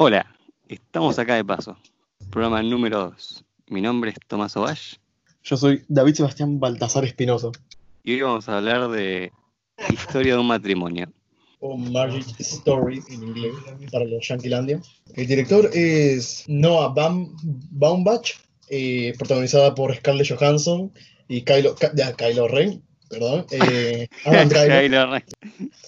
Hola, estamos acá de paso. Programa número 2. Mi nombre es Tomás Ovash Yo soy David Sebastián Baltasar Espinosa. y hoy vamos a hablar de historia de un matrimonio. O Marriage Story en inglés, para los Yanquilandia. El director es Noah Baum- Baumbach, eh, protagonizada por Scarlett Johansson y Kylo, ya, Kylo Ren, perdón, eh, Adam Driver, Kylo Ren.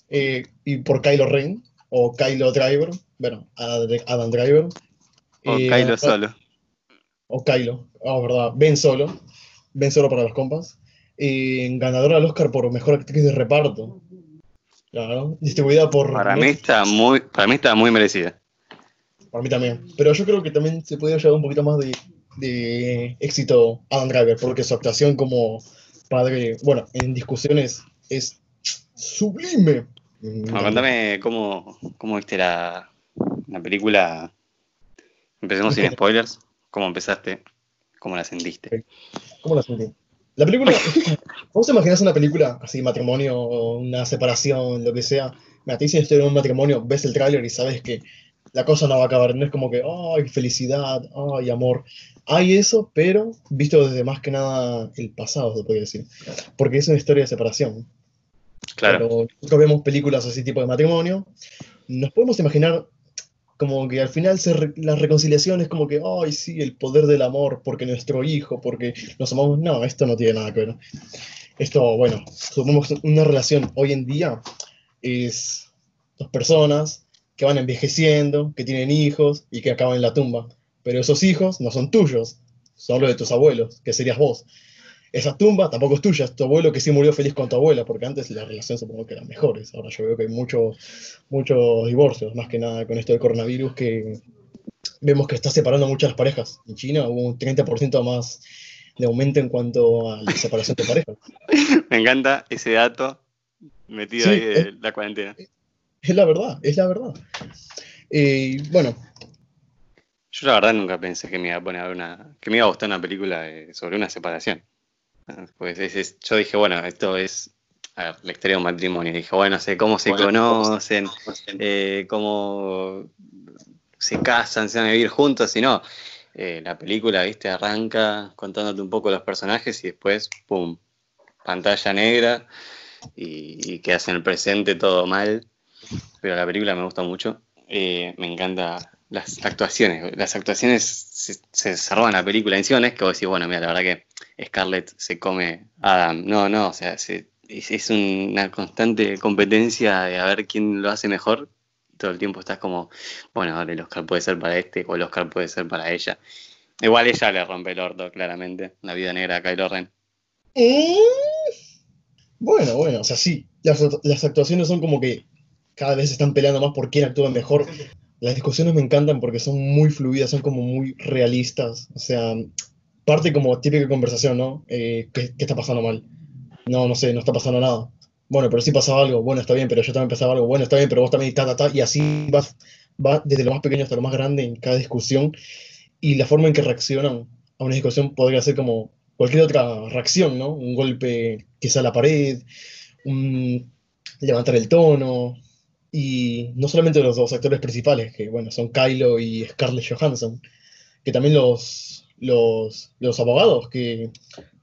eh, y por Kylo Ren, o Kylo Driver, bueno, Ad- Adam Driver. O Kylo solo. O Kylo, oh, verdad, Ben Solo, Ben Solo para los compas. Eh, ganadora del Oscar por Mejor Actriz de Reparto. Claro, distribuida por... Para mí está muy, para mí está muy merecida. Para mí también. Pero yo creo que también se podría llevar un poquito más de, de éxito Adam Driver, porque su actuación como padre, bueno, en discusiones es sublime. Bueno, contame cómo, cómo viste la, la película. Empecemos sin spoilers. ¿Cómo empezaste? ¿Cómo la sentiste? ¿Cómo la sentí? La película, ¿vos te imaginas una película así, matrimonio, una separación, lo que sea? Me te dicen estoy en un matrimonio, ves el tráiler y sabes que la cosa no va a acabar, no es como que, ay, felicidad, ay, amor. Hay eso, pero visto desde más que nada el pasado, se puede decir. Porque es una historia de separación. Claro. Cuando nosotros vemos películas así tipo de matrimonio, nos podemos imaginar como que al final se re- la reconciliación es como que, ay, sí, el poder del amor, porque nuestro hijo, porque nos amamos. No, esto no tiene nada que ver. Esto, bueno, supongamos una relación hoy en día es dos personas que van envejeciendo, que tienen hijos y que acaban en la tumba. Pero esos hijos no son tuyos, son los de tus abuelos, que serías vos. Esa tumba tampoco es tuya, es tu abuelo que sí murió feliz con tu abuela, porque antes la relación supongo que eran mejores. Ahora yo veo que hay muchos muchos divorcios, más que nada con esto del coronavirus, que vemos que está separando muchas parejas. En China hubo un 30% más de aumento en cuanto a la separación de parejas. Me encanta ese dato metido Sí, ahí de eh. la cuarentena. Es la verdad, es la verdad. Eh, bueno, Yo la verdad nunca pensé que me iba a poner una, que me iba a gustar una película de- sobre una separación. Pues es- es- yo dije, bueno, esto es a ver, la historia de un matrimonio. Dije, bueno, sé cómo se conocen, eh, cómo se casan, se van a vivir juntos, y no. Eh, la película, viste, arranca contándote un poco los personajes y después, pum, pantalla negra y, y quedas en el presente todo mal. Pero la película me gusta mucho. Eh, me encanta las actuaciones. Las actuaciones se, se en la película. Encima no es que vos decís, bueno, mira, la verdad que Scarlett se come Adam. No, no, o sea, se- es, una constante competencia de a ver quién lo hace mejor. Todo el tiempo estás como, bueno, ahora el Oscar puede ser para este o el Oscar puede ser para ella. Igual ella le rompe el orto, claramente. La vida negra a Kylo Ren. eh, bueno, bueno, o sea, sí, las, actuaciones son como que cada vez están peleando más por quién actúa mejor. Las discusiones me encantan porque son muy fluidas, son como muy realistas. O sea, parte como típica conversación, ¿no? Eh, ¿qué, está pasando mal? No, no sé, no está pasando nada. Bueno, pero sí pasaba algo. Bueno, está bien, pero yo también pasaba algo. Bueno, está bien, pero vos también, ta, ta, ta. Y así va, va desde lo más pequeño hasta lo más grande en cada discusión. Y la forma en que reaccionan a una discusión podría ser como cualquier otra reacción, ¿no? Un golpe quizá a la pared, un levantar el tono. Y no solamente los dos actores principales, que bueno, son Kylo y Scarlett Johansson, que también los, los, los abogados, que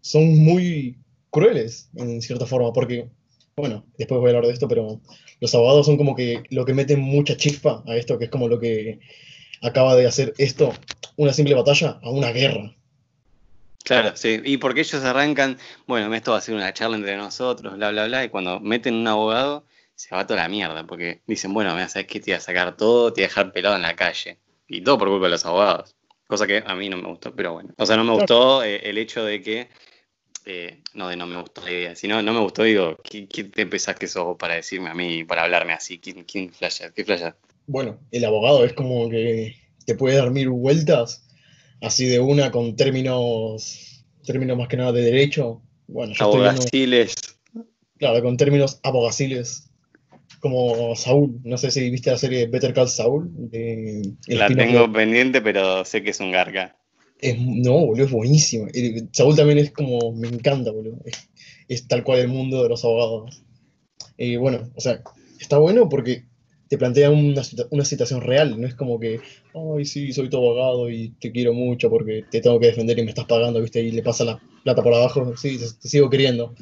son muy crueles en cierta forma, porque, bueno, después voy a hablar de esto, pero los abogados son como que lo que meten mucha chispa a esto, que es como lo que acaba de hacer esto, una simple batalla, a una guerra. Claro, sí. Y porque ellos arrancan, bueno, esto va a ser una charla entre nosotros, bla, bla, bla. Y cuando meten un abogado, se va toda la mierda. Porque dicen, bueno, mira, ¿sabes qué? Te iba a sacar todo, te iba a dejar pelado en la calle. Y todo por culpa de los abogados. Cosa que a mí no me gustó, pero bueno. O sea, no me gustó eh, el hecho de que. eh, no, de no me gustó la idea. Si no, no me gustó, digo, ¿qué, te pensás que sos para decirme a mí, para hablarme así? ¿Quién, quién flasha? ¿Qué flasha? Bueno, el abogado es como que te puede dar mil vueltas, así de una con términos, términos más que nada de derecho. Bueno, yo estoy viendo, Abogaciles. claro, con términos abogaciles, como Saúl. No sé si viste la serie Better Call Saul. De, La tengo pendiente, pero sé que es un garca. Es, no, boludo, es buenísimo. El- Saúl también es como, me encanta, boludo. Es, es tal cual el mundo de los abogados. Y bueno, o sea, está bueno porque te plantea una, una, situación real, no es como que, ay, sí, soy tu abogado y te quiero mucho porque te tengo que defender y me estás pagando, ¿viste? Y le pasa la plata por abajo, sí, te, sigo queriendo.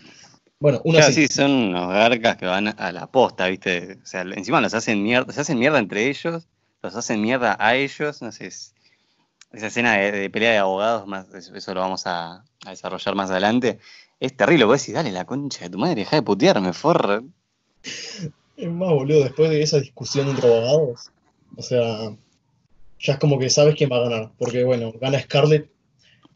Bueno, una claro, sí, son unos garcas que van a la posta, ¿viste? O sea, encima los hacen mierda, se hacen mierda entre ellos, los hacen mierda a ellos, no sé, esa escena de, pelea de abogados, más eso lo vamos a, desarrollar más adelante, es terrible, vos decís, dale la concha de tu madre, deja de putearme, forra. Es más, boludo, después de esa discusión entre abogados, o sea, ya es como que sabes quién va a ganar. Porque, bueno, gana Scarlett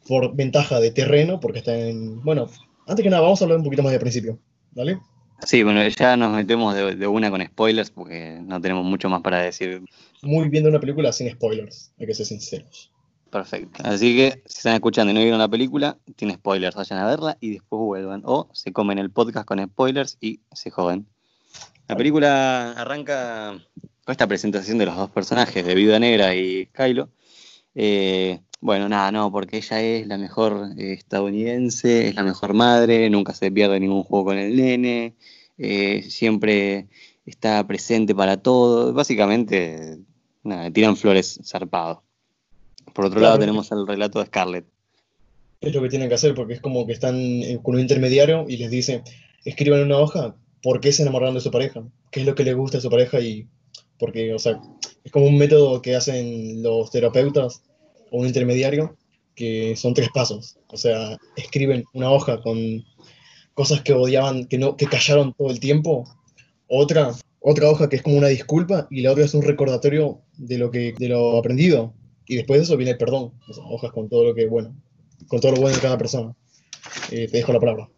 por ventaja de terreno, porque está en. Bueno, antes que nada, vamos a hablar un poquito más de principio, ¿vale? Sí, bueno, ya nos metemos de, una con spoilers porque no tenemos mucho más para decir. Muy bien de una película sin spoilers, hay que ser sinceros. Perfecto. Así que si están escuchando y no vieron la película, tiene spoilers, vayan a verla y después vuelvan. O se comen el podcast con spoilers y se joden. La película arranca con esta presentación de los dos personajes, de Viuda Negra y Kylo. Eh, bueno, nada, no, porque ella es la mejor eh, estadounidense, es la mejor madre, nunca se pierde ningún juego con el nene, eh, siempre está presente para todo. Básicamente, nada, tiran flores zarpados. Por otro lado, tenemos el relato de Scarlett. Es lo que tienen que hacer, porque es como que están con un intermediario y les dice, escriban una hoja por qué se enamoraron de su pareja, qué es lo que le gusta a su pareja y porque, o sea, es como un método que hacen los terapeutas un intermediario que son tres pasos, o sea, escriben una hoja con cosas que odiaban, que no, que callaron todo el tiempo, otra, otra hoja que es como una disculpa y la otra es un recordatorio de lo que, de lo aprendido y después de eso viene el perdón, hojas con todo lo que, bueno, con todo lo bueno de cada persona. Eh, te dejo la palabra.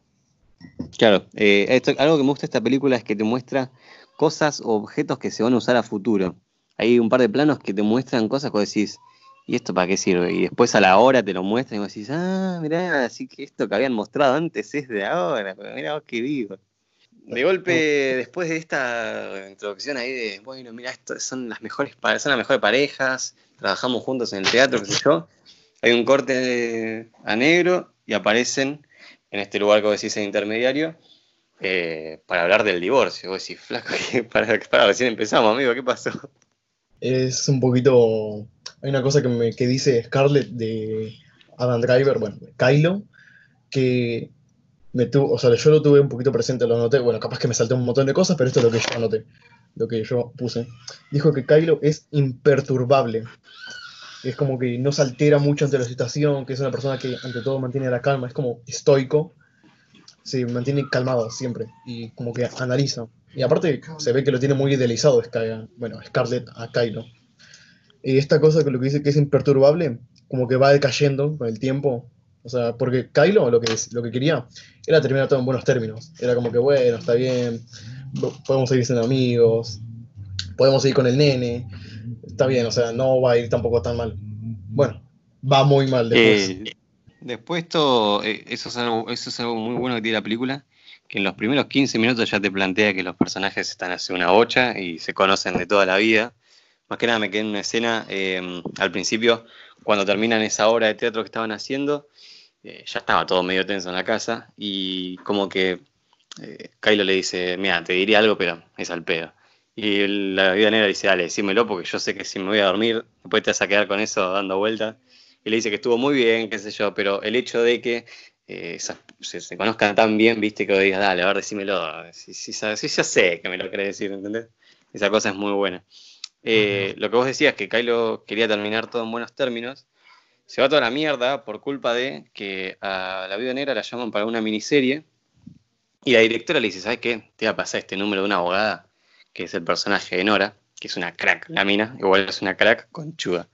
Claro, eh, esto, algo que me gusta de esta película es que te muestra cosas o objetos que se van a usar a futuro. Hay un par de planos que te muestran cosas que decís, ¿y esto para qué sirve? Y después a la hora te lo muestran y vos decís, ah, mirá, así que esto que habían mostrado antes es de ahora, pero mirá vos qué vivo. De golpe, después de esta introducción ahí de, bueno, mira, esto son las mejores, son las mejores parejas, trabajamos juntos en el teatro, qué sé yo, hay un corte a negro y aparecen en este lugar que vos decís intermediario, eh, para hablar del divorcio. Vos decís, flaco, para, para recién empezamos, amigo, ¿qué pasó? Es un poquito. Hay una cosa que, me, que dice Scarlett de Adam Driver, bueno, Kylo, que me tuvo, o sea, yo lo tuve un poquito presente, lo anoté, bueno, capaz que me salté un montón de cosas, pero esto es lo que yo anoté, lo que yo puse. Dijo que Kylo es imperturbable es como que no se altera mucho ante la situación, que es una persona que ante todo mantiene la calma, es como estoico, se mantiene calmado siempre y como que analiza. Y aparte se ve que lo tiene muy idealizado, bueno, Scarlett a Kylo. Y esta cosa que lo que dice que es imperturbable, como que va decayendo con el tiempo. O sea, porque Kylo lo que, lo que quería era terminar todo en buenos términos. Era como que, bueno, está bien, podemos seguir siendo amigos, podemos seguir con el nene, está bien, o sea, no va a ir tampoco tan mal. Bueno, va muy mal después. Eh, después esto, eh, eso, es algo, eso es algo muy bueno que tiene la película, que en los primeros 15 minutos ya te plantea que los personajes están hace una bocha y se conocen de toda la vida. Más que nada me quedé en una escena em, al principio, cuando terminan esa obra de teatro que estaban haciendo, eh, ya estaba todo medio tenso en la casa y como que Kylo le dice, mira, te diría algo, pero es al pedo. Y la vida negra dice, dale, decímelo porque yo sé que si me voy a dormir, después te vas a quedar con eso dando vueltas. Y le dice que estuvo muy bien, qué sé yo, pero el hecho de que eh, se, conozcan tan bien, viste, que digas, dale, a ver, decímelo. Si, si, si, ya sé que me lo querés decir, ¿entendés? Esa cosa es muy buena. Eh, lo que vos decías, que Kylo quería terminar todo en buenos términos, se va toda la mierda por culpa de que a la vida negra la llaman para una miniserie y la directora le dice, ¿sabes qué? Te va a pasar este número de una abogada que es el personaje de Nora, que es una crack, la mina, igual es una crack conchuda.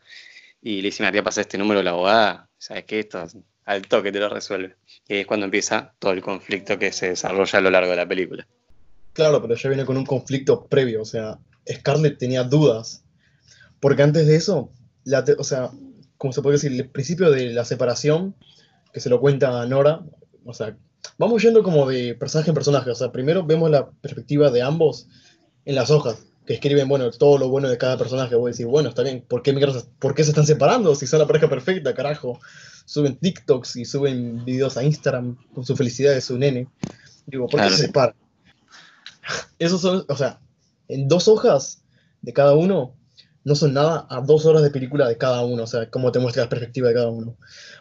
Y le dice, me tía, pasa este número a la abogada, ¿sabes qué? Esto al toque te lo resuelve. Y es cuando empieza todo el conflicto que se desarrolla a lo largo de la película. Claro, pero ya viene con un conflicto previo, o sea, Scarlett tenía dudas, porque antes de eso, la o sea, como se puede decir, el principio de la separación, que se lo cuenta a Nora, o sea, vamos yendo como de personaje en personaje, o sea, primero vemos la perspectiva de ambos, en las hojas, que escriben, bueno, todo lo bueno de cada personaje. Voy a decir, bueno, está bien, ¿por qué, ¿por qué se están separando? Si son la pareja perfecta, carajo. Suben TikToks y suben videos a Instagram con su felicidad de su nene. Digo, ¿por qué se separan? Esos son, o sea, en dos hojas de cada uno no son nada a dos horas de película de cada uno, o sea, cómo te muestra la perspectiva de cada uno.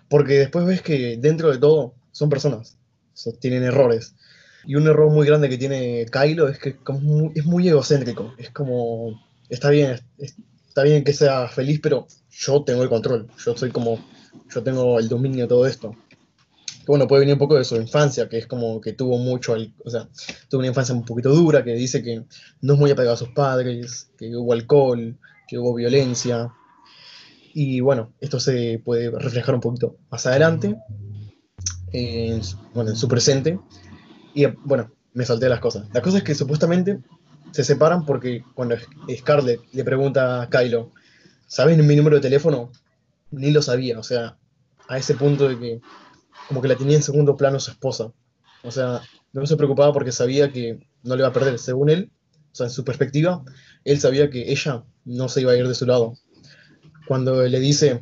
Porque después ves que dentro de todo son personas, o sea, tienen errores. Y un error muy grande que tiene Kylo es que es, muy, egocéntrico, es como, está bien, es- está bien que sea feliz, pero yo tengo el control, yo soy como, yo tengo el dominio de todo esto. Que bueno, puede venir un poco de su infancia, que es como que tuvo mucho, o sea, tuvo una infancia un poquito dura, que dice que no es muy apegado a sus padres, que hubo alcohol, que hubo violencia. Y bueno, esto se puede reflejar un poquito más adelante, en, bueno, en su presente. Y bueno, me salté las cosas. La cosa es que supuestamente se separan porque cuando Scarlett le pregunta a Kylo, ¿sabes mi número de teléfono? Ni lo sabía, o sea, a ese punto de que como que la tenía en segundo plano su esposa. O sea, no se preocupaba porque sabía que no le iba a perder, según él, o sea, en su perspectiva, él sabía que ella no se iba a ir de su lado. Cuando le dice,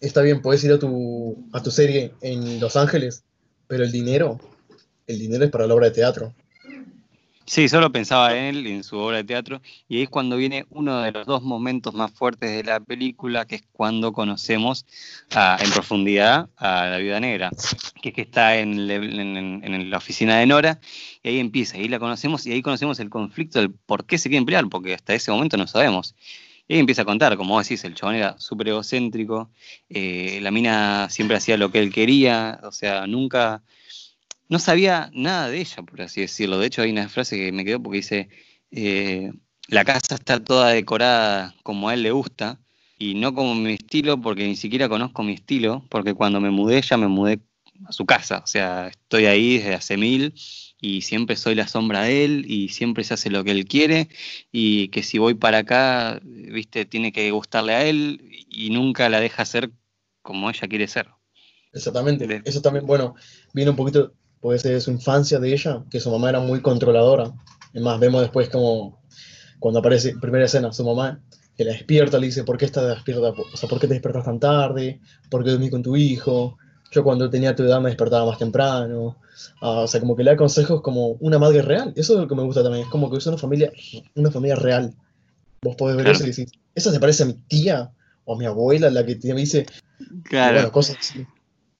está bien, puedes ir a tu, a tu serie en Los Ángeles, pero el dinero, el dinero es para la obra de teatro. Sí, solo pensaba en él en su obra de teatro, y ahí es cuando viene uno de los dos momentos más fuertes de la película, que es cuando conocemos en profundidad a la viuda negra, que es que está en, el- en- la oficina de Nora, y ahí empieza, ahí la conocemos, y ahí conocemos el conflicto del por qué se quieren pelear, porque hasta ese momento no sabemos. Y ahí empieza a contar, como decís, el chabón era súper egocéntrico, eh, la mina siempre hacía lo que él quería, o sea, nunca no sabía nada de ella, por así decirlo. De hecho, hay una frase que me quedó porque dice, eh, la casa está toda decorada como a él le gusta y no como mi estilo porque ni siquiera conozco mi estilo, porque cuando me mudé ya me mudé a su casa, o sea, estoy ahí desde hace mil y siempre soy la sombra de él y siempre se hace lo que él quiere y que si voy para acá, viste, tiene que gustarle a él y nunca la deja ser como ella quiere ser. Exactamente. Eso también, bueno, viene un poquito, puede ser de su infancia de ella, que su mamá era muy controladora. Es más, vemos después como cuando aparece, primera escena, su mamá que la despierta, le dice, ¿por qué estás despierta? O sea, ¿por qué te despertas tan tarde? ¿Por qué dormís con tu hijo? Yo cuando tenía tu edad me despertaba más temprano. Ah, o sea, como que le da consejos como una madre real. Eso es lo que me gusta también. Es como que es una familia, una familia real. Vos podés ver Claro. eso y decís, ¿esa se parece a mi tía o a mi abuela, la que te dice, Claro. bueno, cosas así.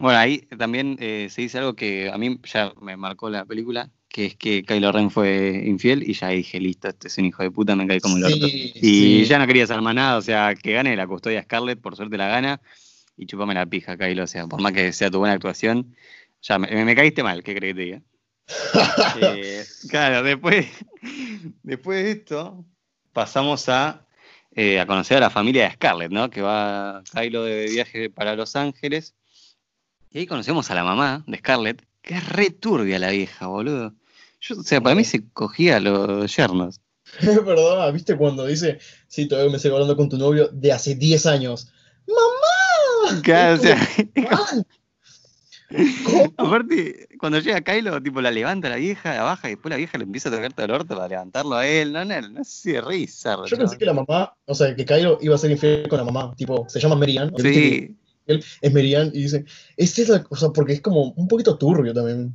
Bueno, ahí también eh, se dice algo que a mí ya me marcó la película, que es que Kylo Ren fue infiel y ya dije, listo, este es un hijo de puta, me cae como el orto. Sí, Y sí. ya no quería hacer más nada, o sea, que gane la custodia Scarlett, por suerte la gana, y chupame la pija, Kylo, o sea, por más que sea tu buena actuación, ya me, me caíste mal, ¿qué crees que te diga? Eh, claro, después, después de esto, pasamos a, eh, a conocer a la familia de Scarlett, ¿no? Que va Kylo de viaje para Los Ángeles. Y ahí conocemos a la mamá de Scarlett, que es re turbia la vieja, boludo. Yo, o sea, para mí se cogía a los yernos. Verdad, ¿viste cuando dice, sí, todavía me sigo hablando con tu novio de hace 10 años? ¡Mamá! Claro, o sea, ¿Cuál? ¿Cómo? aparte, cuando llega Kylo, tipo, la levanta la vieja, la baja, y después la vieja le empieza a tocar todo el orto para levantarlo a él. No, no, no sé, bizarro, Yo pensé que la mamá, o sea, que Cairo iba a ser infiel con la mamá, tipo, se llama Merian, ¿viste que Sí, es Merian y dice, esta es la cosa, porque es como un poquito turbio también.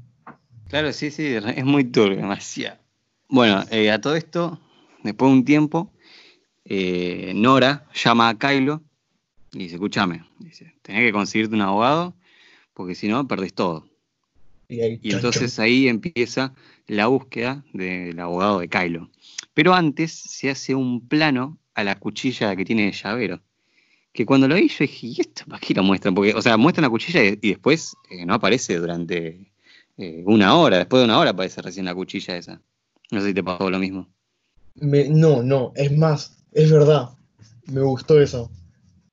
Claro, sí, sí, es muy turbio, demasiado. Bueno, eh, a todo esto, después de un tiempo, eh, Nora llama a Kylo y dice, escúchame, dice, tenés que conseguirte un abogado porque si no, perdés todo. Y, ahí, Y chan, entonces ahí empieza la búsqueda del abogado de Kylo. Pero antes se hace un plano a la cuchilla que tiene de llavero. Que cuando lo vi yo dije, ¿y esto para qué lo muestran? Porque, o sea, muestran la cuchilla y, y después eh, no aparece durante eh, una hora. Después de una hora aparece recién la cuchilla esa. No sé si te pasó lo mismo. Me- no, no, es más, es verdad, me gustó eso.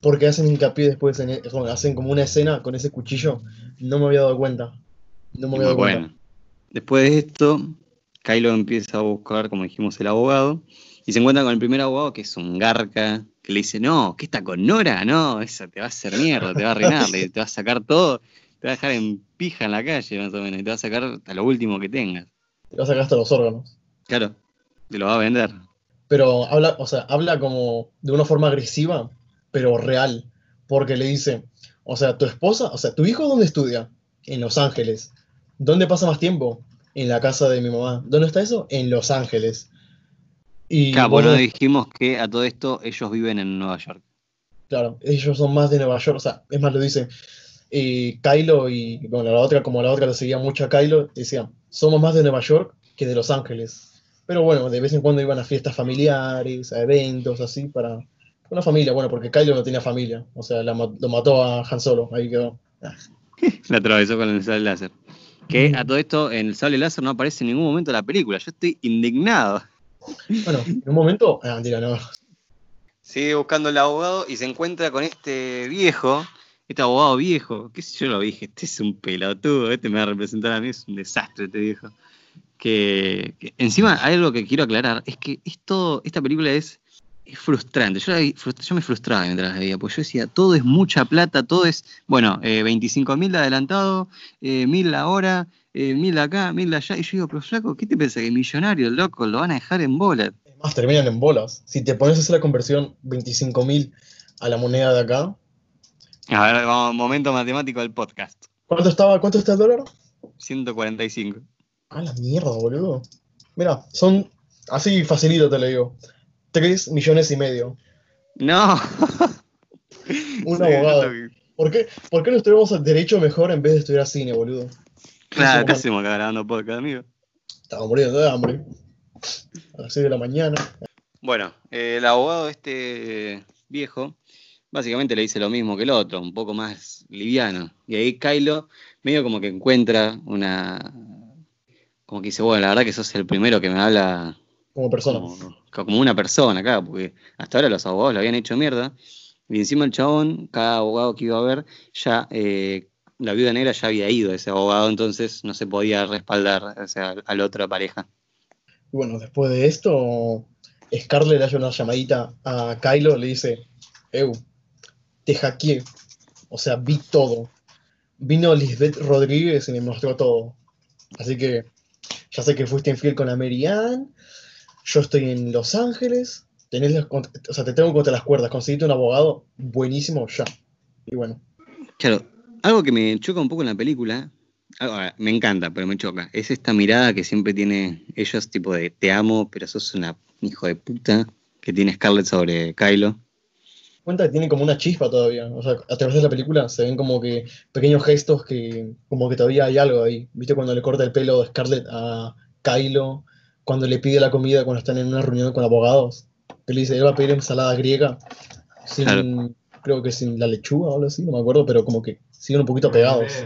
Porque hacen hincapié después, en, e- hacen como una escena con ese cuchillo, no me había dado cuenta. No me había dado cuenta. Bueno, después de esto, Kylo empieza a buscar, como dijimos, el abogado. Y se encuentra con el primer abogado, que es un garca, que le dice, no, ¿qué está con Nora? No, esa te va a hacer mierda, te va a arruinar, te va a sacar todo, te va a dejar en pija en la calle, más o menos, y te va a sacar hasta lo último que tengas. Te vas a sacar hasta los órganos. Claro, te lo va a vender. pero habla, o sea, habla como de una forma agresiva, pero real, porque le dice, o sea, tu esposa, o sea, tu hijo dónde estudia? En Los Ángeles. ¿Dónde pasa más tiempo? En la casa de mi mamá. ¿Dónde está eso? En Los Ángeles. Y Claro, bueno, no- dijimos que a todo esto ellos viven en Nueva York. Claro, ellos son más de Nueva York, o sea, es más, lo dice eh, Kylo y, bueno, la otra, como la otra le seguía mucho a Kylo, decían, somos más de Nueva York que de Los Ángeles. Pero bueno, de vez en cuando iban a fiestas familiares, a eventos, así, para una familia, bueno, porque Kylo no tenía familia, o sea, la lo mató a Han Solo, ahí quedó. La atravesó con el sable láser. Que a todo esto en el sable láser no aparece en ningún momento de la película. Yo estoy indignado. Bueno, en un momento, ah, mentira, no. Sigue buscando el abogado y se encuentra con este viejo, este abogado viejo, qué sé yo lo dije, este es un pelotudo, este me va a representar a mí, es un desastre este viejo. Que, que encima hay algo que quiero aclarar, es que esto, esta película es, es frustrante. Yo, me frustraba mientras la veía, porque yo decía, todo es mucha plata, todo es, bueno, eh, 25 mil de adelantado, eh, mil la hora, eh, mil acá, mil allá. Y yo digo, pero flaco, ¿qué te pensás? Que millonario, loco, lo van a dejar en bola. Es más, terminan en bolas. Si te pones a hacer la conversión 25.000 a la moneda de acá, A ver, vamos, momento matemático del podcast. ¿cuánto estaba, cuánto está el dólar? 145. A la mierda, boludo. Mira, son, así facilito te lo digo, 3 millones y medio. No. Un Sí, abogado. no. ¿Por qué, ¿Por qué no estudiamos el derecho mejor en vez de estudiar cine, boludo? Claro, Eso, ¿qué hacemos acá grabando podcast, amigo? Estaba muriendo de hambre. A las 6 de la mañana. Bueno, eh, el abogado este viejo básicamente le dice lo mismo que el otro, un poco más liviano. Y ahí Kylo medio como que encuentra una... Como que dice, bueno, la verdad que sos el primero que me habla Como persona. como, como una persona acá, porque hasta ahora los abogados lo habían hecho mierda. Y encima el chabón, cada abogado que iba a ver, ya eh, la viuda negra ya había ido ese abogado, entonces no se podía respaldar o sea, a la otra pareja. Bueno, después de esto, Scarlett le hace una llamadita a Kylo, le dice, Eu, te hackeé. O sea, vi todo. Vino Lisbeth Rodríguez y me mostró todo. Así que ya sé que fuiste infiel con la Mary Ann. Yo estoy en Los Ángeles. Tenés las cont- o sea, te tengo contra las cuerdas. Conseguiste un abogado buenísimo ya. Y bueno, Claro, algo que me choca un poco en la película, ahora, me encanta, pero me choca, es esta mirada que siempre tiene ellos, tipo de te amo, pero sos una hijo de puta, que tiene Scarlett sobre Kylo. cuenta que tiene como una chispa todavía. O sea, a través de la película se ven como que pequeños gestos que como que todavía hay algo ahí. ¿Viste cuando le corta el pelo de Scarlett a Kylo? Cuando le pide la comida cuando están en una reunión con abogados. Que le dice, él va a pedir ensalada griega sin, Claro. creo que sin la lechuga o algo así, no me acuerdo, pero como que siguen un poquito pegados.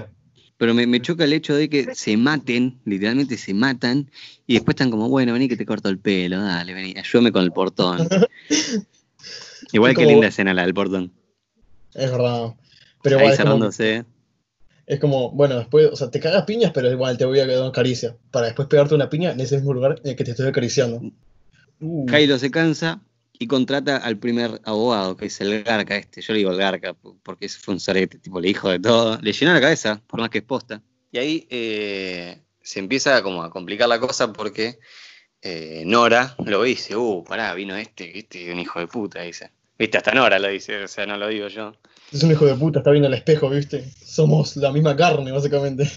Pero me, me choca el hecho de que se maten, literalmente se matan, y después están como, bueno, vení que te corto el pelo, dale, vení, ayúdame con el portón. Igual que linda escena la del portón. Es verdad. Pero Ahí igual es como, cerrándose. Es como, bueno, después, o sea, te cagas piñas, pero igual te voy a dar una caricia. Para después pegarte una piña en ese mismo lugar en el que te estoy acariciando. Uh. Se cansa y contrata al primer abogado, que es el Garca este. Yo le digo el Garca porque ese fue un sorete, tipo, le dijo de todo. Le llenó la cabeza, por más que es posta. Y ahí eh, se empieza como a complicar la cosa porque eh, Nora lo dice, uh, pará, vino este, este es un hijo de puta, dice. Viste, hasta Nora lo dice, o sea, no lo digo yo. Es un hijo de puta, está viendo el espejo, ¿viste? Somos la misma carne, básicamente.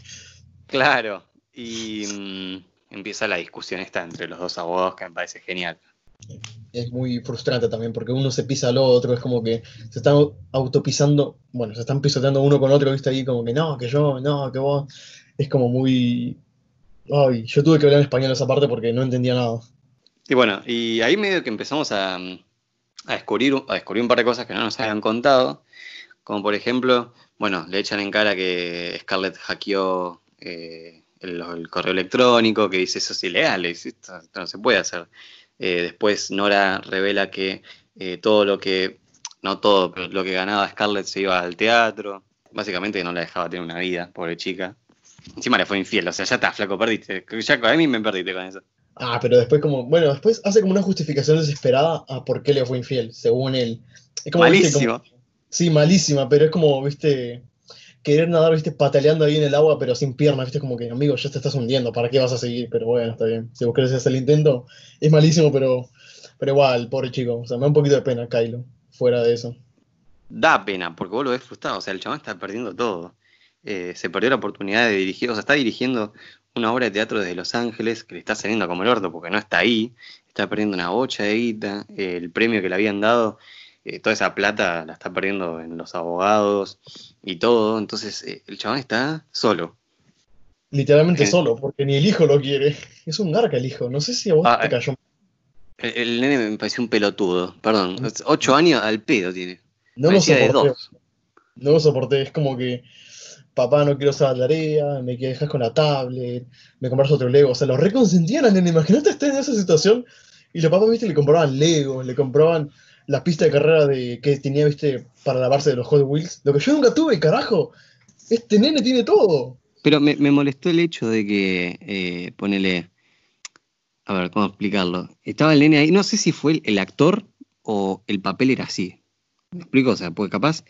Claro. Y mm, empieza la discusión esta entre los dos abogados que me parece genial. Es muy frustrante también, porque uno se pisa al otro, es como que se están autopisando, bueno, se están pisoteando uno con otro, ¿viste? Ahí como que no, que yo, no, que vos. Es como muy... Ay, yo tuve que hablar en español esa parte porque no entendía nada. Y bueno, y ahí medio que empezamos a, a descubrir, a descubrir un par de cosas que no nos habían contado. Como por ejemplo, bueno, le echan en cara que Scarlett hackeó eh, el, el correo electrónico, que dice eso es ilegal, esto, esto no se puede hacer. Eh, después Nora revela que eh, todo lo que, no todo, pero lo que ganaba Scarlett se iba al teatro. Básicamente que no la dejaba tener una vida, pobre chica. Encima le fue infiel, o sea, ya está, flaco, perdiste. Ya a mí me perdiste con eso. Ah, pero después como, bueno, después hace como una justificación desesperada a por qué le fue infiel, según él. Es. Malísimo. Como- sí, malísima, pero es como, viste, querer nadar, viste, pataleando ahí en el agua, pero sin piernas, viste, como que, amigo, ya te estás hundiendo, ¿para qué vas a seguir? Pero bueno, está bien. Si vos querés hacer el intento, es malísimo, pero, pero igual, pobre chico. O sea, me da un poquito de pena, Kylo, fuera de eso. Da pena, porque vos lo ves frustrado. O sea, el chabón está perdiendo todo. eh, se perdió la oportunidad de dirigir, o sea, está dirigiendo una obra de teatro desde Los Ángeles que le está saliendo como el orto porque no está ahí, está perdiendo una bocha de guita, el premio que le habían dado, eh, toda esa plata la está perdiendo en los abogados y todo, entonces eh, el chabón está solo. Literalmente solo, porque ni el hijo lo quiere. Es un garca el hijo, no sé si a vos Ah, te eh. cayó. El, el nene me pareció un pelotudo, perdón, ocho años al pedo tiene. No lo de soporté. dos. No lo soporté, es como que, papá, no quiero hacer la tarea, me dejas con la tablet, me compras otro Lego. O sea, lo reconsentían al nene. Imagínate estar en esa situación y los papás, viste, le compraban Lego, le compraban la pista de carrera de, que tenía, viste, para lavarse de los Hot Wheels. Lo que yo nunca tuve, carajo. Este nene tiene todo. Pero me, molestó el hecho de que, eh, ponele, a ver, ¿cómo explicarlo? Estaba el nene ahí, no sé si fue el, actor o el papel era así. ¿Me explico? O sea, porque capaz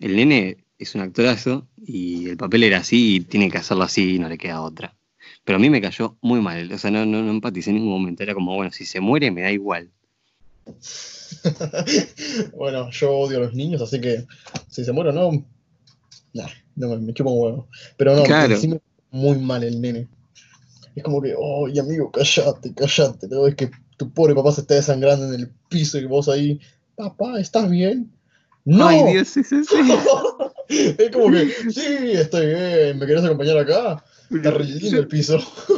el nene es un actorazo y el papel era así y tiene que hacerlo así y no le queda otra. Pero a mí me cayó muy mal, o sea, no, no, no empaticé en ningún momento. Era como, bueno, si se muere me da igual. bueno, yo odio a los niños, así que si se muere o no, nah, no me, me chupa un huevo. Pero no, Claro. encima muy mal el nene. Es como que, oh, amigo, callate, callate. Pero es que tu pobre papá se está desangrando en el piso y vos ahí, papá, ¿estás bien? No, Ay, Dios, es así. es como que, sí, estoy bien, ¿me querés acompañar acá? Está re lindo el piso.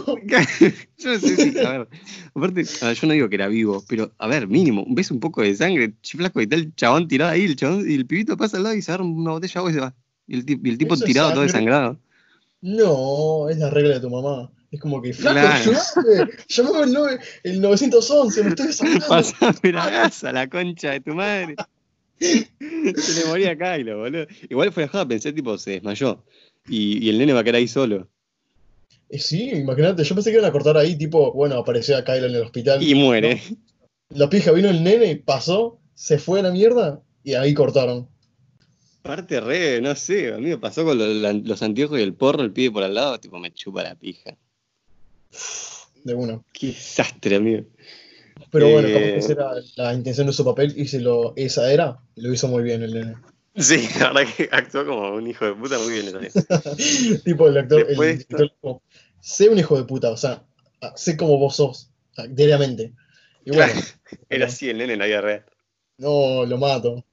yo no sé si, a ver, aparte, a ver, yo no digo que era vivo, pero a ver, mínimo, ves un poco de sangre, chiflasco y está el chabón tirado ahí, el chabón, y el pibito pasa al lado y se agarra una botella de agua y se va. Y el, ti- y el tipo Eso tirado todo desangrado. No, es la regla de tu mamá. Es como que, flaco, Claro. ayúdame, llamame el, el 911, me estoy desangrando. Pasame la gasa, la concha de tu madre. Se le moría a Kylo, boludo. Igual fue a pensé tipo se desmayó. Y, y el nene va a quedar ahí solo. Eh, sí, imagínate, yo pensé que iban a cortar ahí, tipo, bueno, apareció a Kylo en el hospital. Y muere. La pija vino el nene, pasó, se fue a la mierda y ahí cortaron. Parte re, no sé, a mí me pasó con lo- la- los anteojos y el porro, el pibe por al lado, tipo me chupa la pija. De una. Qué desastre, amigo. Pero bueno, Eh. capaz que esa era la intención de su papel y si lo, esa era, lo hizo muy bien el nene. Sí, la verdad que actuó como un hijo de puta muy bien tipo, el actor, el Después- director, como, sé un hijo de puta, o sea, ah, sé como vos sos, sea, diariamente. Y bueno, Era así el nene en la vida real. no, lo mato.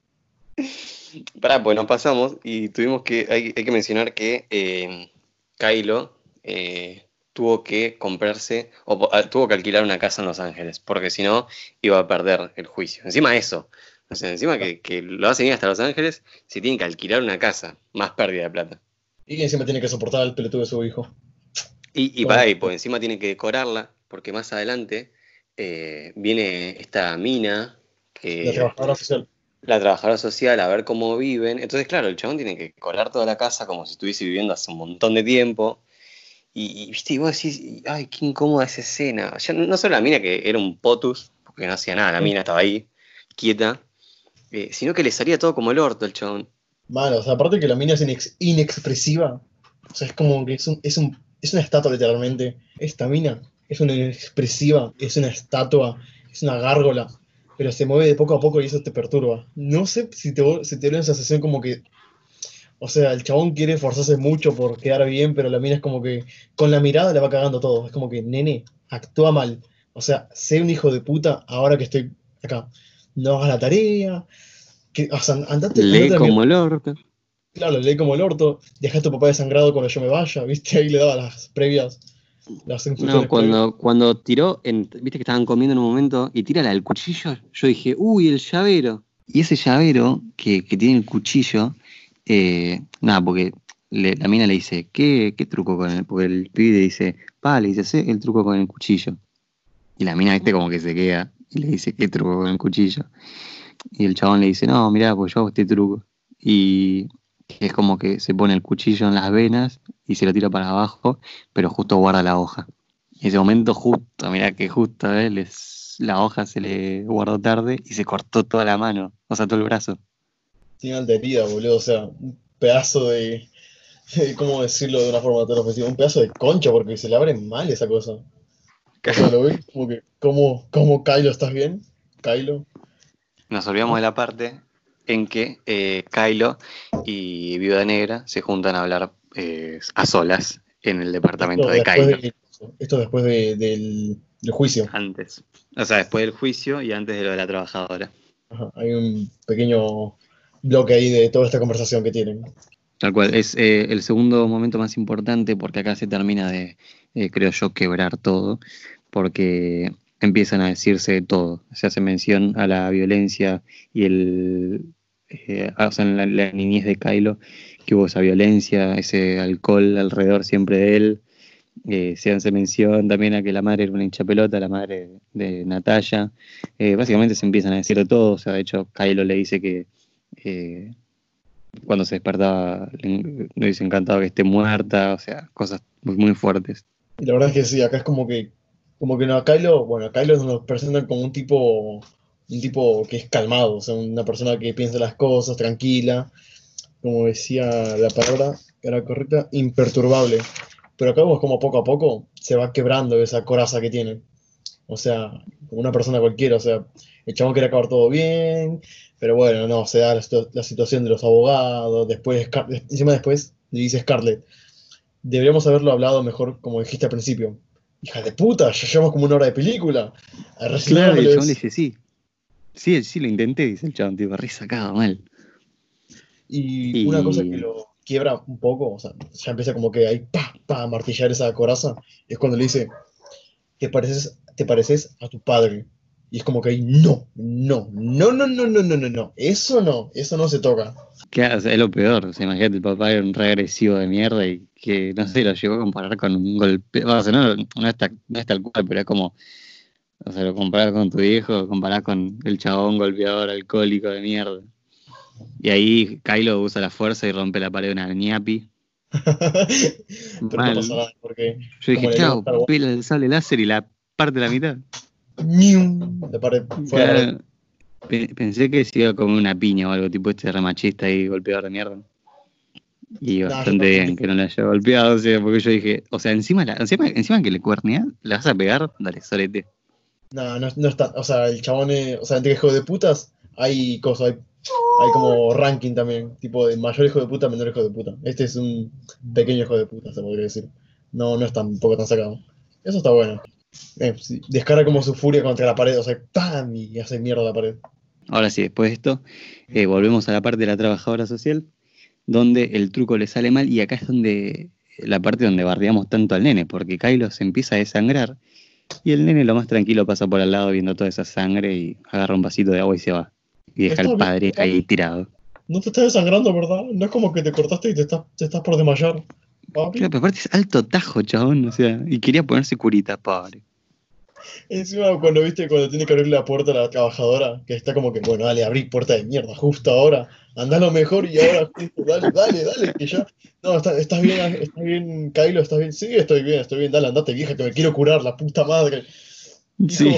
Pará, pues nos pasamos y tuvimos que, hay, hay que mencionar que eh, Kylo eh, tuvo que comprarse, o ah, tuvo que alquilar una casa en Los Ángeles, porque si no iba a perder el juicio. Encima eso, o sea, encima que, que lo hacen ir hasta Los Ángeles, si tienen que alquilar una casa, más pérdida de plata. Y encima tiene que soportar al pelotudo de su hijo. Y, y para ahí, pues encima tiene que decorarla, porque más adelante eh, viene esta mina que... La trabajadora social. la trabajadora social a ver cómo viven. Entonces, claro, el chabón tiene que colar toda la casa como si estuviese viviendo hace un montón de tiempo. Y, y, viste, y vos decís, ay, qué incómoda esa escena. Ya no, solo la mina que era un potus, porque no hacía nada, la mina estaba ahí, quieta, eh, sino que le salía todo como el orto el chabón. Malo, o sea, aparte que la mina es inex- inexpresiva. O sea, es como que es, un, es, un, es una estatua literalmente. Esta mina es una inexpresiva, es una estatua, es una gárgola. Pero se mueve de poco a poco y eso te perturba. No sé si te, si te da una sensación como que. O sea, el chabón quiere esforzarse mucho por quedar bien, pero la mina es como que con la mirada le va cagando todo. Es como que, nene, actúa mal. O sea, sé un hijo de puta ahora que estoy acá. No hagas la tarea. Que, o sea, andate, Lee andate como el orto. Claro, leí como el orto, deja a tu papá desangrado cuando yo me vaya, ¿viste? Ahí le daba las previas, las No, cuando, cuando tiró, en- viste que estaban comiendo en un momento y tira la del cuchillo, yo dije, uy, el llavero. Y ese llavero que, que tiene el cuchillo, eh, nada, porque le- la mina le dice, ¿qué, qué truco con el? Porque el pibe le dice, pa, le dice, "Hacé el truco con el cuchillo. Y la mina, viste, como que se queda y le dice, ¿qué truco con el cuchillo? Y el chabón le dice, no, mirá, pues yo hago este truco. Y es como que se pone el cuchillo en las venas y se lo tira para abajo, pero justo guarda la hoja. Y ese momento justo, mirá que justo, ¿eh? La hoja se le guardó tarde y se cortó toda la mano, o sea, todo el brazo. Tiene alta herida, boludo, o sea, un pedazo de, ¿cómo decirlo de una forma tan ofensiva? Un pedazo de concha, porque se le abre mal esa cosa. O sea, lo ves como que, ¿cómo, cómo Kylo, estás bien? Kylo. Nos olvidamos de la parte en que eh, Kylo y Viuda Negra se juntan a hablar eh, a solas en el departamento Esto de Kylo. de- esto después de- del, del juicio. Antes. O sea, después del juicio y antes de lo de la trabajadora. Ajá, hay un pequeño bloque ahí de toda esta conversación que tienen. Tal cual, es eh, el segundo momento más importante porque acá se termina de, eh, creo yo, quebrar todo, porque empiezan a decirse todo. Se hace mención a la violencia y el, eh, o sea, la, niñez de Kylo, que hubo esa violencia, ese alcohol alrededor siempre de él. Eh, se hace mención también a que la madre era una hincha pelota, la madre de Natalia. Eh, básicamente se empiezan a decir de todo, o sea, de hecho Kylo le dice que cuando se despertaba le, dice encantado que esté muerta, o sea, cosas muy fuertes. Y la verdad es que sí, acá es como que, como que no, a Kylo, bueno, a Kylo nos presentan como un tipo, un tipo que es calmado, o sea, una persona que piensa las cosas, tranquila, como decía la palabra, era correcta, imperturbable. Pero acá vemos como poco a poco se va quebrando esa coraza que tiene. O sea, como una persona cualquiera, o sea, el chabón quería acabar todo bien, pero bueno, no, se da la, la situación de los abogados, después, encima después le dice Scarlett, deberíamos haberlo hablado mejor como dijiste al principio. Hija de puta, ya llevamos como una hora de película. Claro, el chabón dice sí. Sí, sí, lo intenté, dice el chabón, tipo, re sacado, mal. Y, Y- una cosa que lo quiebra un poco, o sea, ya empieza como que ahí, pa, pa, a martillar esa coraza, es cuando le dice, te pareces, te pareces a tu padre. Y es como que ahí, no, no, no, no, no, no, no, no, no, eso no, eso no se toca. Claro, es lo peor. O sea, imagínate, el papá era un regresivo de mierda y que, no sé, lo llegó a comparar con un golpe. O sea, no, no, es, ta- no es tal cual, pero es como. O sea, lo comparás con tu hijo, lo comparás con el chabón golpeador alcohólico de mierda. Y ahí Kylo usa la fuerza y rompe la pared de una ñapi. Mal. no porque Yo dije, chao, pela el sable láser y la parte de la mitad. La pared fuera la Claro, pensé que se iba a comer una piña o algo tipo este remachista y golpeador de mierda. Y bastante bien que no le haya golpeado, o sea, porque yo dije, o sea, encima, la, encima, encima que le cuerneas, ¿le vas a pegar? Dale, solete. No, no, no está, o sea, el chabón es, o sea, entre hijo de putas hay cosas, hay, hay como ranking también, tipo de mayor hijo de puta, menor hijo de puta. Este es un pequeño hijo de puta, se podría decir. No, no es tampoco tan sacado. Eso está bueno. Eh, descarga como su furia contra la pared, o sea, ¡pam! y hace mierda la pared. Ahora sí, después de esto, eh, volvemos a la parte de la trabajadora social, donde el truco le sale mal y acá es donde la parte donde bardeamos tanto al nene, porque Kylo se empieza a desangrar y el nene lo más tranquilo pasa por al lado viendo toda esa sangre y agarra un vasito de agua y se va. Y deja al padre ahí tirado. No te estás desangrando, ¿verdad? No es como que te cortaste y te estás, te estás por desmayar. Claro, pero aparte es alto tajo, chabón, o sea, y quería ponerse curita, pobre. Encima cuando viste cuando tiene que abrir la puerta a la trabajadora, que está como que, bueno, dale, abrí puerta de mierda, justo ahora, andá lo mejor y ahora justo, dale, dale, dale, que ya. No, está- estás bien, estás bien, Kylo, estás bien. Sí, estoy bien, estoy bien, dale, andate vieja, que me quiero curar, la puta madre. Sí.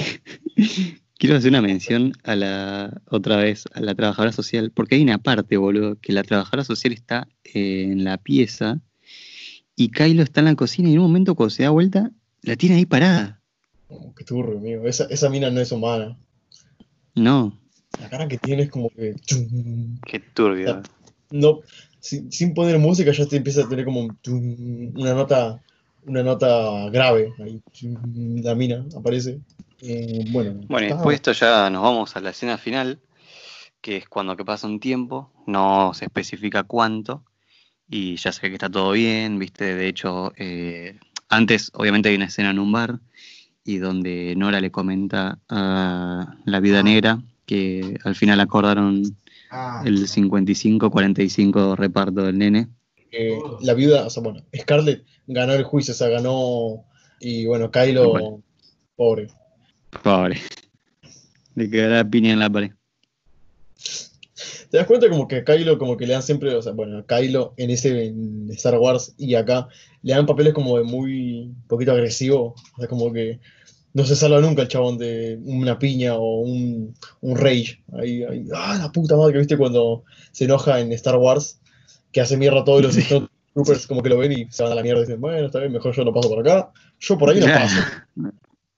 Quiero hacer una mención a la, otra vez, a la trabajadora social, porque hay una parte, boludo, que la trabajadora social está eh, en la pieza y Kylo está en la cocina y en un momento cuando se da vuelta, la tiene ahí parada. Oh, qué turro, amigo. Esa, esa mina no es humana. No, La cara que tiene es como que. qué turbio. No, sin, sin poner música ya te empieza a tener como una nota, una nota grave. Ahí, la mina aparece. Eh, bueno, Bueno, y está- después de esto ya nos vamos a la escena final, que es cuando que pasa un tiempo, no se especifica cuánto, y ya sé que está todo bien, viste, de hecho, eh, antes obviamente hay una escena en un bar, y donde Nora le comenta a la viuda negra que al final acordaron el 55-45 reparto del nene. eh, la viuda, o sea, bueno, Scarlett ganó el juicio, o sea, ganó. Y bueno, Kylo, Bueno. pobre. Pobre. Le quedará piña en la pared. ¿Te das cuenta como que a Kylo, como que le dan siempre, o sea, bueno, a Kylo en ese en Star Wars y acá le dan papeles como de muy poquito agresivo, o sea, como que no se salva nunca el chabón de una piña o un, un rage. Ahí, ahí, ah, la puta madre que viste cuando se enoja en Star Wars, que hace mierda a todos los Stormtroopers, como que lo ven y se van a la mierda y dicen, bueno, está bien, mejor yo no paso por acá, yo por ahí no paso.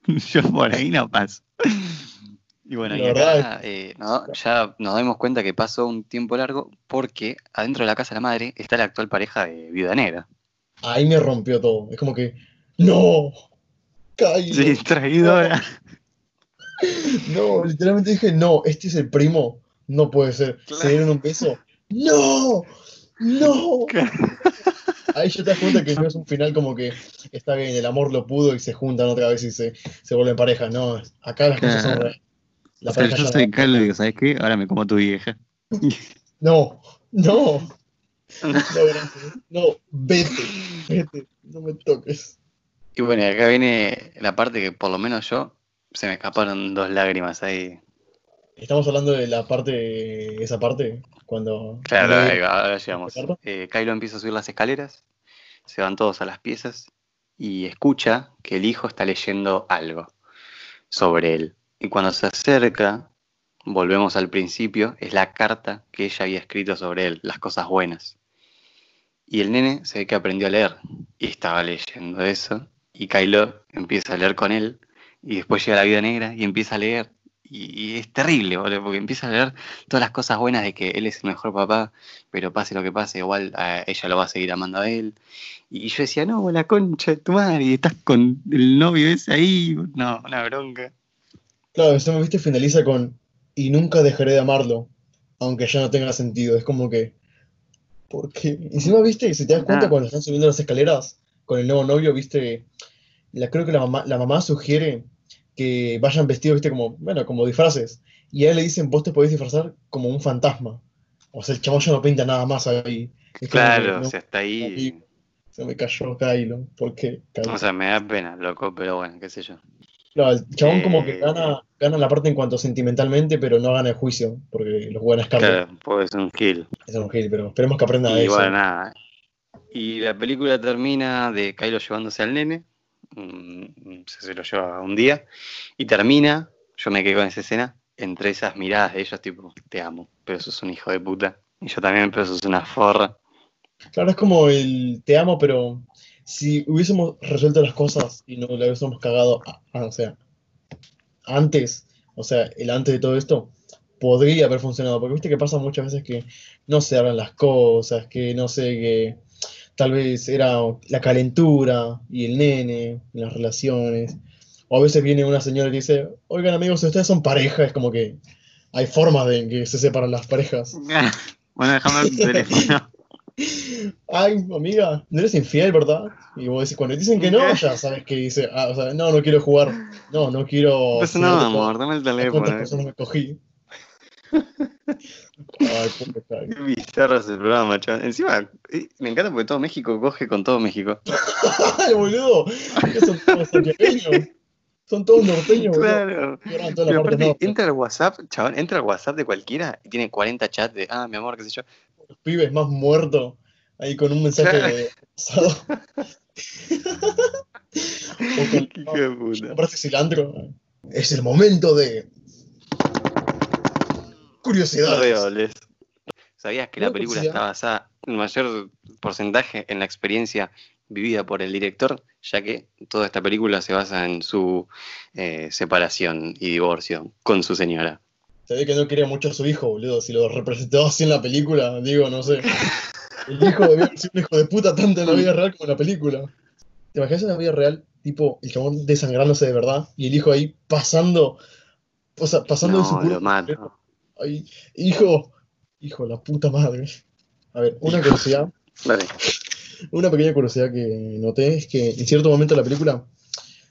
Yo por ahí no paso. Y bueno, La y acá eh, no- ya nos damos cuenta que pasó un tiempo largo porque adentro de la casa de la madre está la actual pareja de Viuda Negra. Ahí me rompió todo. Es como que, ¡no! Kylo. Sí, traidora. No, literalmente dije, no, este es el primo. No puede ser. Claro. Se dieron un beso. ¡No! ¡No! Ahí ya te das cuenta que no es un final como que está bien, el amor lo pudo y se juntan otra vez y se, se vuelven pareja. No, acá las cosas son reales. La yo soy y digo, ¿sabes qué? Ahora me como tu vieja. No, no, no, gracias. No, vete, vete, no me toques. Y bueno, y acá viene la parte que por lo menos yo se me escaparon dos lágrimas ahí. Estamos hablando de la parte, esa parte, cuando... Claro, cuando- ahí va, ahora llegamos. Eh, Kylo empieza a subir las escaleras, se van todos a las piezas y escucha que el hijo está leyendo algo sobre él. Y cuando se acerca, volvemos al principio, es la carta que ella había escrito sobre él, las cosas buenas. Y el nene se ve que aprendió a leer y estaba leyendo eso. Y Kylo empieza a leer con él y después llega la vida negra y empieza a leer. Y, es terrible, boludo, porque empieza a leer todas las cosas buenas de que él es el mejor papá, pero pase lo que pase, igual ella lo va a seguir amando a él. Y yo decía, no, la concha de tu madre, estás con el novio ese ahí. No, una bronca. Claro, eso me viste finaliza con y nunca dejaré de amarlo, aunque ya no tenga sentido. Es como que, ¿por qué? Encima, viste, si te das cuenta Ah. cuando están subiendo las escaleras con el nuevo novio, viste, la, creo que la mamá, la mamá sugiere que vayan vestidos, viste, como, bueno, como disfraces. Y a él le dicen, vos te podés disfrazar como un fantasma. O sea, el chavo ya no pinta nada más ahí. Es como que, Claro, no, o sea, hasta ahí. ahí. se me cayó Kylo. ¿Por qué? Kylo? O sea, me da pena, loco, pero bueno, qué sé yo. Claro, el chabón como que Eh, gana, gana la parte en cuanto sentimentalmente, pero no gana el juicio, porque los buenos Scarlett Claro, pues es un kill. es un gil, pero esperemos que aprenda de eso. bueno, nada. Y la película termina de Kylo llevándose al nene. Se, se lo lleva un día. Y termina, yo me quedé con esa escena, entre esas miradas de ellos, tipo, te amo, pero sos un hijo de puta. Y yo también, pero sos una forra. Claro, es como el te amo, pero si hubiésemos resuelto las cosas y no le hubiésemos cagado, a- a- o sea, antes, o sea, el antes de todo esto, podría haber funcionado, porque viste que pasa muchas veces que no se hablan las cosas, que no sé, que tal vez era la calentura y el nene, y las relaciones, o a veces viene una señora y dice, oigan amigos, ustedes son pareja, es como que hay formas de que se separan las parejas. bueno, déjame el. Ay, amiga, no eres infiel, ¿verdad? Y vos decís, cuando dicen que no, ya sabes que dice, ah, o sea, no, no quiero jugar, no, no quiero... Pues de amor, dame el de cuántas teléfono. personas me cogí. Ay. Qué bizarro ese programa, chaval. Encima, eh, me encanta porque todo México coge con todo México. Ay, boludo, son todos santiagueños, son todos norteños, boludo. Claro. Pero parte aparte, entra al WhatsApp, chaval, entra al WhatsApp de cualquiera y tiene 40 chats de, ah, mi amor, qué sé yo. Los pibes más muertos, ahí con un mensaje de pasado. o con, Qué puta. compraste cilantro. Es el momento de... Curiosidades. ¿Sabías que la película está basada en mayor porcentaje en la experiencia vivida por el director, ya que toda esta película se basa en su eh, separación y divorcio con su señora? Se ve que no quería mucho a su hijo, boludo. Si lo representó así en la película, digo, no sé. El hijo ser un hijo de puta tanto en la vida real como en la película. ¿Te imaginas en la vida real, tipo, el chabón desangrándose de verdad y el hijo ahí pasando, o sea, pasando de su No, cuerpo? lo mato. Ay, hijo, hijo, la puta madre. A ver, una curiosidad, Dale. una pequeña curiosidad que noté es que en cierto momento de la película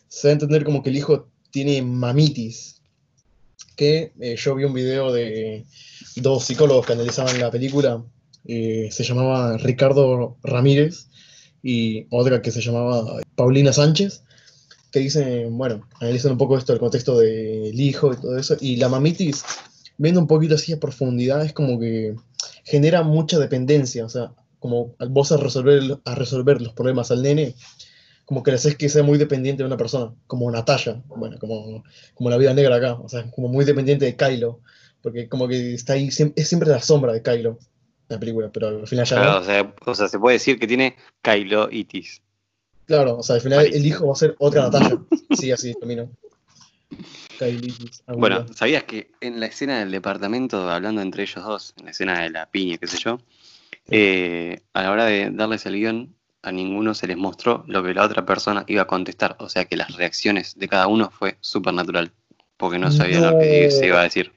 se da a entender como que el hijo tiene mamitis. Que eh, yo vi un video de dos psicólogos que analizaban la película. Eh, se llamaba Ricardo Ramírez y otra que se llamaba Paulina Sánchez. Que dicen, bueno, analizan un poco esto, el contexto del hijo y todo eso. Y la mamitis, viendo un poquito así a profundidad, es como que genera mucha dependencia. O sea, como vos a resolver, a resolver los problemas al nene, como que le haces que sea muy dependiente de una persona, como Natalia, bueno, como, como la vida negra acá, o sea, como muy dependiente de Kylo, porque como que está ahí, es siempre la sombra de Kylo, la película, pero al final ya Claro, no. o, sea, o sea, se puede decir que tiene Kylo Itis. Claro, o sea, al final el hijo va a ser otra Natalia, sí, así terminó. Kylie. Bueno, ¿sabías que en la escena del departamento, hablando entre ellos dos, en la escena de la piña, qué sé yo, eh, a la hora de darles el guion, a ninguno se les mostró lo que la otra persona iba a contestar. O sea que las reacciones de cada uno fue súper natural. Porque no sabía lo que se iba a decir.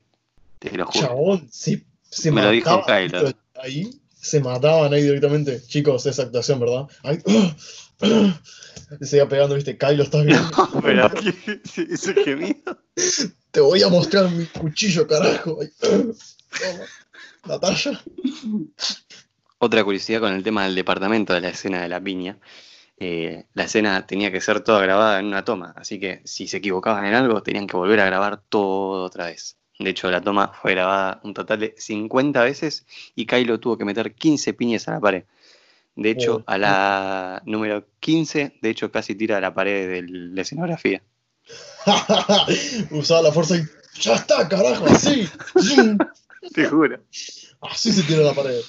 Te lo juro. Chabón, sí, se Me lo dijo Kylo. Ahí se mataban ahí directamente. Chicos, esa actuación, ¿verdad? Ahí, se iba pegando, viste, Kylo, ¿estás bien? No, pero ese gemido. Te voy a mostrar mi cuchillo, carajo. Toma, Natalia. Otra curiosidad con el tema del departamento de la escena de la piña. Eh, la escena tenía que ser toda grabada en una toma, así que si se equivocaban en algo tenían que volver a grabar todo otra vez. De hecho, la toma fue grabada un total de 50 veces y Kylo tuvo que meter 15 piñas a la pared. De hecho, Oh. a la número 15, de hecho, casi tira a la pared de la escenografía. Usaba la fuerza y ya está, carajo, así. Te juro. Así se tira la pared.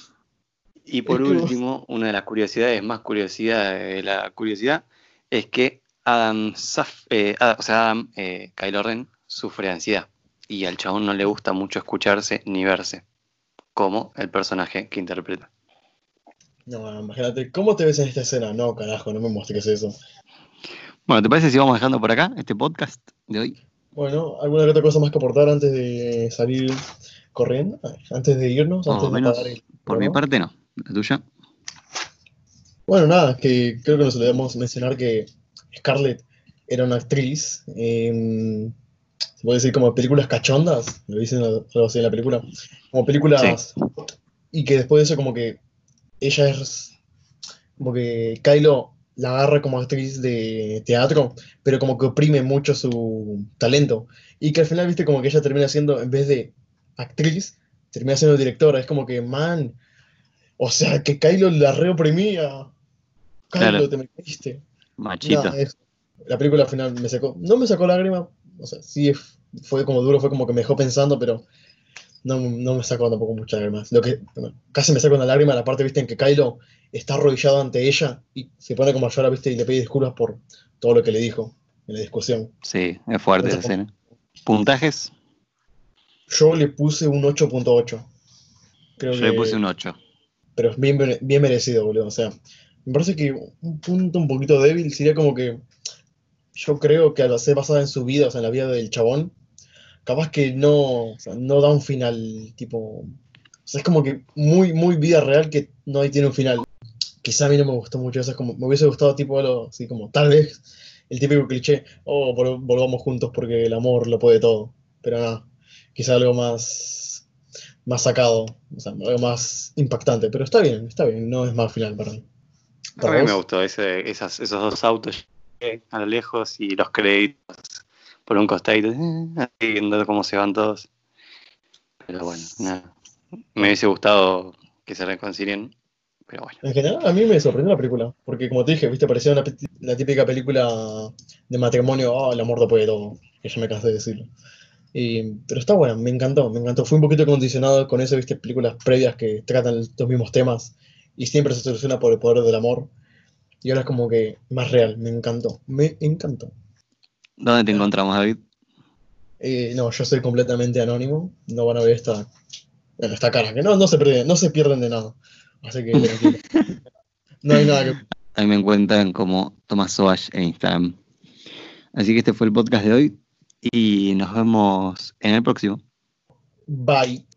Y por Es que- último, una de las curiosidades más curiosidad de la curiosidad es que Adam, Saf- eh, Adam- o sea, Adam, eh, Kylo Ren sufre de ansiedad y al chabón no le gusta mucho escucharse ni verse, como el personaje que interpreta. No, imagínate, ¿cómo te ves en esta escena? No, carajo, no me muestres eso. Bueno, ¿te parece si vamos dejando por acá este podcast de hoy? Bueno, ¿alguna otra cosa más que aportar antes de salir corriendo? Antes de irnos, antes de menos, el por mi parte no. ¿La tuya? Bueno, nada, que creo que nos debemos mencionar que Scarlett era una actriz en, se puede decir como películas cachondas, lo dicen algo así en la película, como películas, y que después de eso como que ella es, como que Kylo la agarra como actriz de teatro, pero como que oprime mucho su talento, y que al final, viste, como que ella termina siendo, en vez de actriz, termina siendo directora, es como que, man, o sea, que Kylo la reoprimía. Kylo, Claro. te metiste. Machito. Nada, la película al final me sacó, no me sacó lágrima, o sea, sí fue como duro, fue como que me dejó pensando, pero no, no me sacó tampoco muchas lágrimas. Lo que bueno, casi me sacó una lágrima la parte, viste, en que Kylo está arrodillado ante ella y se pone como a llorar, viste, y le pide disculpas por todo lo que le dijo en la discusión. Sí, es fuerte esa escena. ¿Puntajes? Yo le puse un 8.8. Creo Yo le puse un 8. pero es bien, bien merecido, boludo. O sea, me parece que un punto un poquito débil sería como que yo creo que al ser basada en su vida, o sea, en la vida del chabón, capaz que no, o sea, no da un final, tipo, o sea, es como que muy, muy vida real que no tiene un final. Quizá a mí no me gustó mucho eso, es como, me hubiese gustado tipo algo así como, tal vez, el típico cliché, oh, vol- volvamos juntos porque el amor lo puede todo, pero nada, quizá algo más, más sacado, o sea, algo más impactante, pero está bien, está bien, no es mal final para mí. A ¿Para mí me gustó ese, esas, esos dos autos a lo lejos y los créditos por un costadito, eh, viendo cómo se van todos. Pero bueno, nada. Me hubiese gustado que se reconcilien, pero bueno. En general, a mí me sorprendió la película, porque como te dije, viste, parecía una, la típica película de matrimonio, oh, el amor lo puede todo, que ya me cansé de decirlo. Y- pero está buena, me encantó, me encantó. Fui un poquito condicionado con eso, viste, películas previas que tratan los mismos temas y siempre se soluciona por el poder del amor. Y ahora es como que más real, me encantó, me encantó. ¿Dónde te encontramos, David? Eh, no, yo soy completamente anónimo, no van a ver esta, bueno, esta cara, que no, no se pierden, no se pierden de nada. Así que tranquilo. No hay nada que Ahí me encuentran como Tomás Soash en Instagram. Así que este fue el podcast de hoy y nos vemos en el próximo. Bye.